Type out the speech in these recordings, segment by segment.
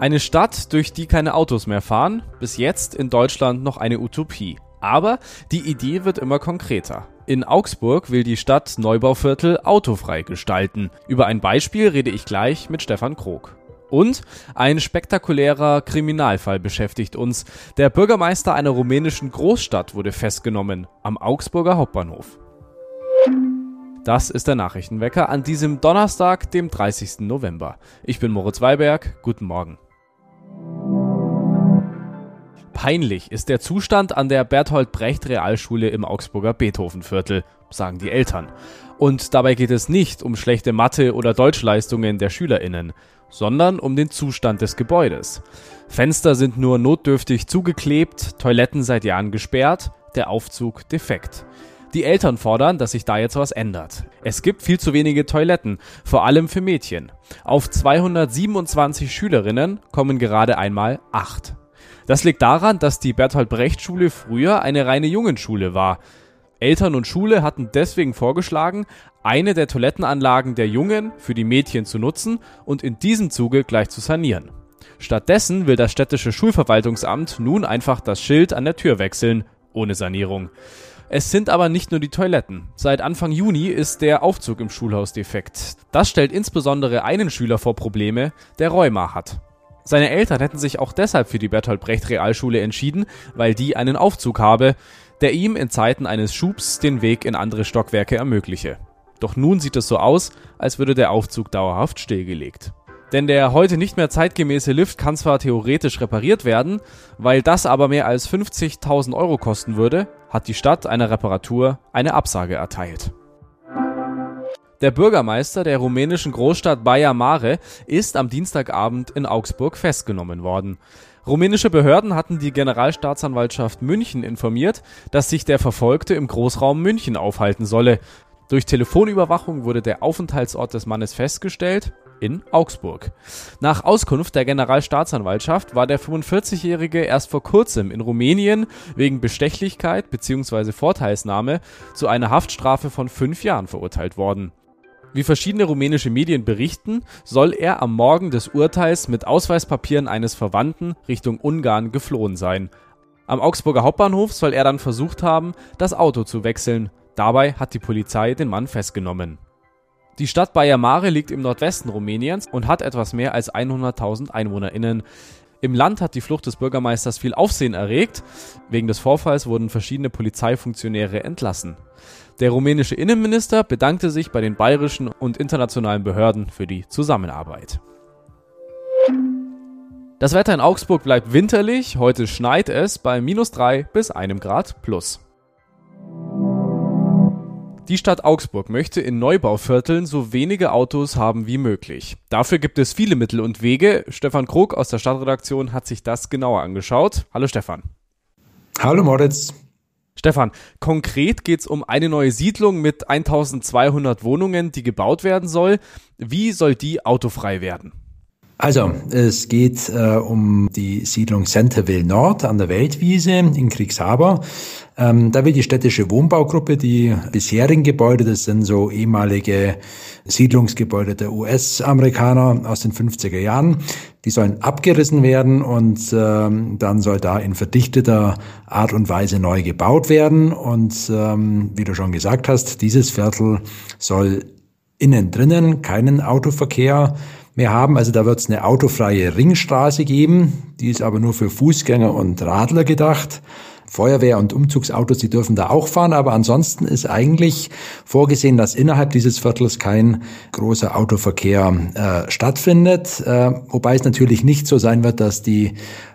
Eine Stadt, durch die keine Autos mehr fahren, bis jetzt in Deutschland noch eine Utopie. Aber die Idee wird immer konkreter. In Augsburg will die Stadt Neubauviertel autofrei gestalten. Über ein Beispiel rede ich gleich mit Stefan Krog. Und ein spektakulärer Kriminalfall beschäftigt uns. Der Bürgermeister einer rumänischen Großstadt wurde festgenommen am Augsburger Hauptbahnhof. Das ist der Nachrichtenwecker an diesem Donnerstag, dem 30. November. Ich bin Moritz Weiberg. Guten Morgen. Peinlich ist der Zustand an der Berthold Brecht Realschule im Augsburger Beethovenviertel, sagen die Eltern. Und dabei geht es nicht um schlechte Mathe- oder Deutschleistungen der SchülerInnen, sondern um den Zustand des Gebäudes. Fenster sind nur notdürftig zugeklebt, Toiletten seit Jahren gesperrt, der Aufzug defekt. Die Eltern fordern, dass sich da jetzt was ändert. Es gibt viel zu wenige Toiletten, vor allem für Mädchen. Auf 227 Schülerinnen kommen gerade einmal acht. Das liegt daran, dass die Bertolt Brecht Schule früher eine reine Jungenschule war. Eltern und Schule hatten deswegen vorgeschlagen, eine der Toilettenanlagen der Jungen für die Mädchen zu nutzen und in diesem Zuge gleich zu sanieren. Stattdessen will das städtische Schulverwaltungsamt nun einfach das Schild an der Tür wechseln, ohne Sanierung. Es sind aber nicht nur die Toiletten. Seit Anfang Juni ist der Aufzug im Schulhaus defekt. Das stellt insbesondere einen Schüler vor Probleme, der Rheuma hat. Seine Eltern hätten sich auch deshalb für die Bertolt Brecht Realschule entschieden, weil die einen Aufzug habe, der ihm in Zeiten eines Schubs den Weg in andere Stockwerke ermögliche. Doch nun sieht es so aus, als würde der Aufzug dauerhaft stillgelegt. Denn der heute nicht mehr zeitgemäße Lift kann zwar theoretisch repariert werden, weil das aber mehr als 50.000 Euro kosten würde, hat die Stadt einer Reparatur eine Absage erteilt. Der Bürgermeister der rumänischen Großstadt Baia Mare ist am Dienstagabend in Augsburg festgenommen worden. Rumänische Behörden hatten die Generalstaatsanwaltschaft München informiert, dass sich der Verfolgte im Großraum München aufhalten solle. Durch Telefonüberwachung wurde der Aufenthaltsort des Mannes festgestellt in Augsburg. Nach Auskunft der Generalstaatsanwaltschaft war der 45-Jährige erst vor kurzem in Rumänien wegen Bestechlichkeit bzw. Vorteilsnahme zu einer Haftstrafe von fünf Jahren verurteilt worden. Wie verschiedene rumänische Medien berichten, soll er am Morgen des Urteils mit Ausweispapieren eines Verwandten Richtung Ungarn geflohen sein. Am Augsburger Hauptbahnhof soll er dann versucht haben, das Auto zu wechseln. Dabei hat die Polizei den Mann festgenommen. Die Stadt Baia Mare liegt im Nordwesten Rumäniens und hat etwas mehr als 100.000 EinwohnerInnen. Im Land hat die Flucht des Bürgermeisters viel Aufsehen erregt. Wegen des Vorfalls wurden verschiedene Polizeifunktionäre entlassen. Der rumänische Innenminister bedankte sich bei den bayerischen und internationalen Behörden für die Zusammenarbeit. Das Wetter in Augsburg bleibt winterlich. Heute schneit es bei minus 3 bis 1 Grad plus. Die Stadt Augsburg möchte in Neubauvierteln so wenige Autos haben wie möglich. Dafür gibt es viele Mittel und Wege. Stefan Krug aus der Stadtredaktion hat sich das genauer angeschaut. Hallo Stefan. Hallo Moritz. Stefan, konkret geht es um eine neue Siedlung mit 1200 Wohnungen, die gebaut werden soll. Wie soll die autofrei werden? Also, es geht äh, um die Siedlung Centerville Nord an der Weltwiese in Kriegshaber. Ähm, da will die städtische Wohnbaugruppe die bisherigen Gebäude, das sind so ehemalige Siedlungsgebäude der US-Amerikaner aus den 50er Jahren, die sollen abgerissen werden und ähm, dann soll da in verdichteter Art und Weise neu gebaut werden. Und ähm, wie du schon gesagt hast, dieses Viertel soll innen drinnen keinen Autoverkehr mehr haben. Also da wird es eine autofreie Ringstraße geben, die ist aber nur für Fußgänger und Radler gedacht. Feuerwehr- und Umzugsautos, die dürfen da auch fahren, aber ansonsten ist eigentlich vorgesehen, dass innerhalb dieses Viertels kein großer Autoverkehr äh, stattfindet, äh, wobei es natürlich nicht so sein wird, dass die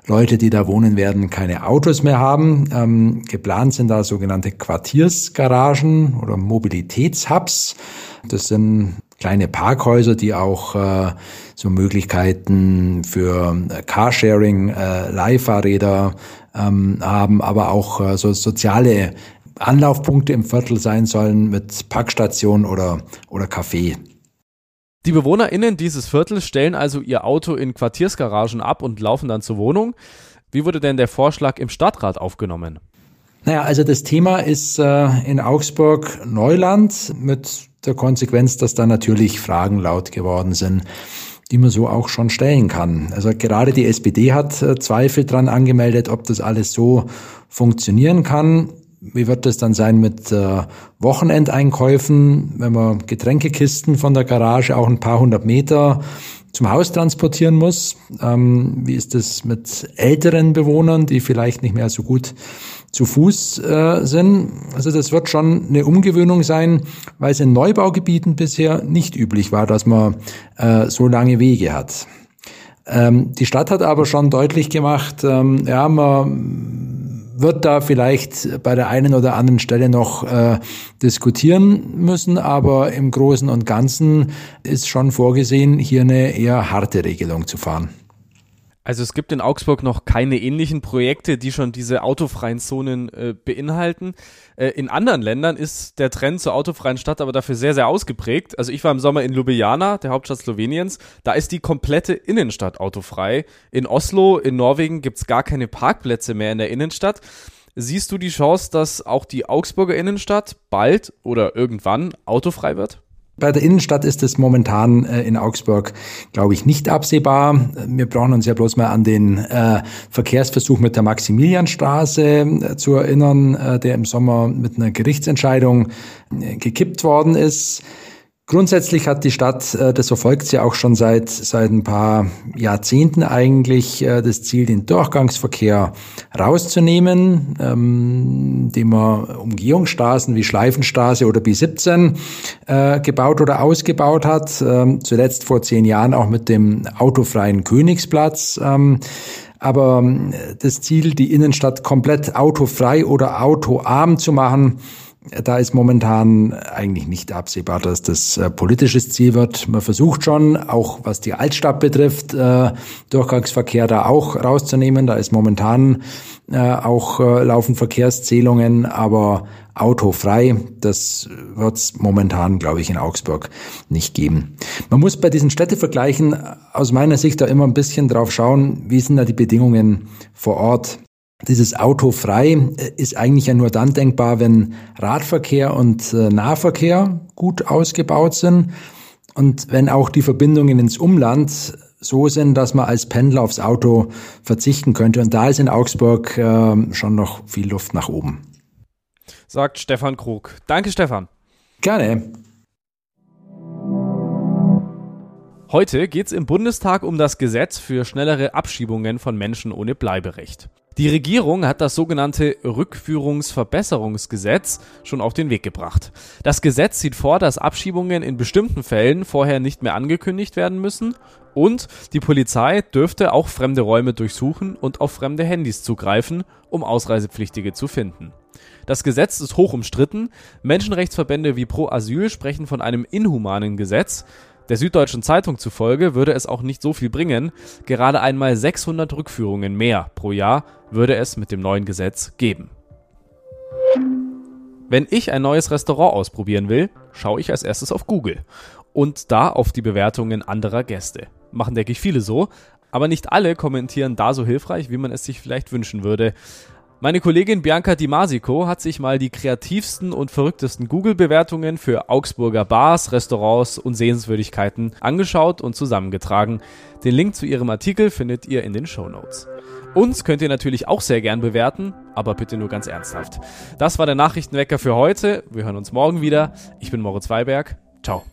Leute, die da wohnen werden, keine Autos mehr haben. Ähm, geplant sind da sogenannte Quartiersgaragen oder Mobilitätshubs. Das sind kleine Parkhäuser, die auch äh, so Möglichkeiten für äh, Carsharing, äh, Leihfahrräder ähm, haben, aber auch äh, so soziale Anlaufpunkte im Viertel sein sollen mit Packstation oder, oder Café. Die BewohnerInnen dieses Viertels stellen also ihr Auto in Quartiersgaragen ab und laufen dann zur Wohnung. Wie wurde denn der Vorschlag im Stadtrat aufgenommen? Naja, also das Thema ist äh, in Augsburg Neuland mit der Konsequenz, dass da natürlich Fragen laut geworden sind. die man so auch schon stellen kann. Also gerade die SPD hat äh, Zweifel dran angemeldet, ob das alles so funktionieren kann. Wie wird das dann sein mit äh, Wochenendeinkäufen, wenn man Getränkekisten von der Garage auch ein paar hundert Meter zum Haus transportieren muss? Ähm, wie ist das mit älteren Bewohnern, die vielleicht nicht mehr so gut zu Fuß äh, sind? Also das wird schon eine Umgewöhnung sein, weil es in Neubaugebieten bisher nicht üblich war, dass man äh, so lange Wege hat. Ähm, die Stadt hat aber schon deutlich gemacht, ähm, ja, man wird da vielleicht bei der einen oder anderen Stelle noch äh, diskutieren müssen, aber im Großen und Ganzen ist schon vorgesehen, hier eine eher harte Regelung zu fahren. Also es gibt in Augsburg noch keine ähnlichen Projekte, die schon diese autofreien Zonen äh, beinhalten. Äh, in anderen Ländern ist der Trend zur autofreien Stadt aber dafür sehr, sehr ausgeprägt. Also ich war im Sommer in Ljubljana, der Hauptstadt Sloweniens. Da ist die komplette Innenstadt autofrei. In Oslo, in Norwegen gibt's gar keine Parkplätze mehr in der Innenstadt. Siehst du die Chance, dass auch die Augsburger Innenstadt bald oder irgendwann autofrei wird? Bei der Innenstadt ist es momentan äh, in Augsburg, glaube ich, nicht absehbar. Wir brauchen uns ja bloß mal an den äh, Verkehrsversuch mit der Maximilianstraße äh, zu erinnern, der im Sommer mit einer Gerichtsentscheidung gekippt worden ist. Grundsätzlich hat die Stadt, äh, das verfolgt sie auch schon seit, seit ein paar Jahrzehnten eigentlich, äh, das Ziel, den Durchgangsverkehr rauszunehmen, ähm, indem man Umgehungsstraßen wie Schleifenstraße oder B17 äh, gebaut oder ausgebaut hat. Ähm, zuletzt vor zehn Jahren auch mit dem autofreien Königsplatz. Ähm, aber das Ziel, die Innenstadt komplett autofrei oder autoarm zu machen, da ist momentan eigentlich nicht absehbar, dass das äh, politisches Ziel wird. Man versucht schon, auch was die Altstadt betrifft, äh, Durchgangsverkehr da auch rauszunehmen. Da ist momentan äh, auch laufen Verkehrszählungen, aber autofrei, das wird es momentan, glaube ich, in Augsburg nicht geben. Man muss bei diesen Städtevergleichen aus meiner Sicht da immer ein bisschen drauf schauen, wie sind da die Bedingungen vor Ort. Dieses Auto frei äh, ist eigentlich ja nur dann denkbar, wenn Radverkehr und äh, Nahverkehr gut ausgebaut sind und wenn auch die Verbindungen ins Umland so sind, dass man als Pendler aufs Auto verzichten könnte. Und da ist in Augsburg äh, schon noch viel Luft nach oben. Sagt Stefan Krug. Danke, Stefan. Gerne. Heute geht es im Bundestag um das Gesetz für schnellere Abschiebungen von Menschen ohne Bleiberecht. Die Regierung hat das sogenannte Rückführungsverbesserungsgesetz schon auf den Weg gebracht. Das Gesetz sieht vor, dass Abschiebungen in bestimmten Fällen vorher nicht mehr angekündigt werden müssen und die Polizei dürfte auch fremde Räume durchsuchen und auf fremde Handys zugreifen, um Ausreisepflichtige zu finden. Das Gesetz ist hoch umstritten. Menschenrechtsverbände wie Pro Asyl sprechen von einem inhumanen Gesetz. Der Süddeutschen Zeitung zufolge würde es auch nicht so viel bringen. Gerade einmal 600 Rückführungen mehr pro Jahr würde es mit dem neuen Gesetz geben. Wenn ich ein neues Restaurant ausprobieren will, schaue ich als erstes auf Google und da auf die Bewertungen anderer Gäste. Machen, denke ich, viele so, aber nicht alle kommentieren da so hilfreich, wie man es sich vielleicht wünschen würde. Meine Kollegin Bianca Di Masico hat sich mal die kreativsten und verrücktesten Google-Bewertungen für Augsburger Bars, Restaurants und Sehenswürdigkeiten angeschaut und zusammengetragen. Den Link zu ihrem Artikel findet ihr in den Show Notes. Uns könnt ihr natürlich auch sehr gern bewerten, aber bitte nur ganz ernsthaft. Das war der Nachrichtenwecker für heute. Wir hören uns morgen wieder. Ich bin Moritz Weiberg. Ciao.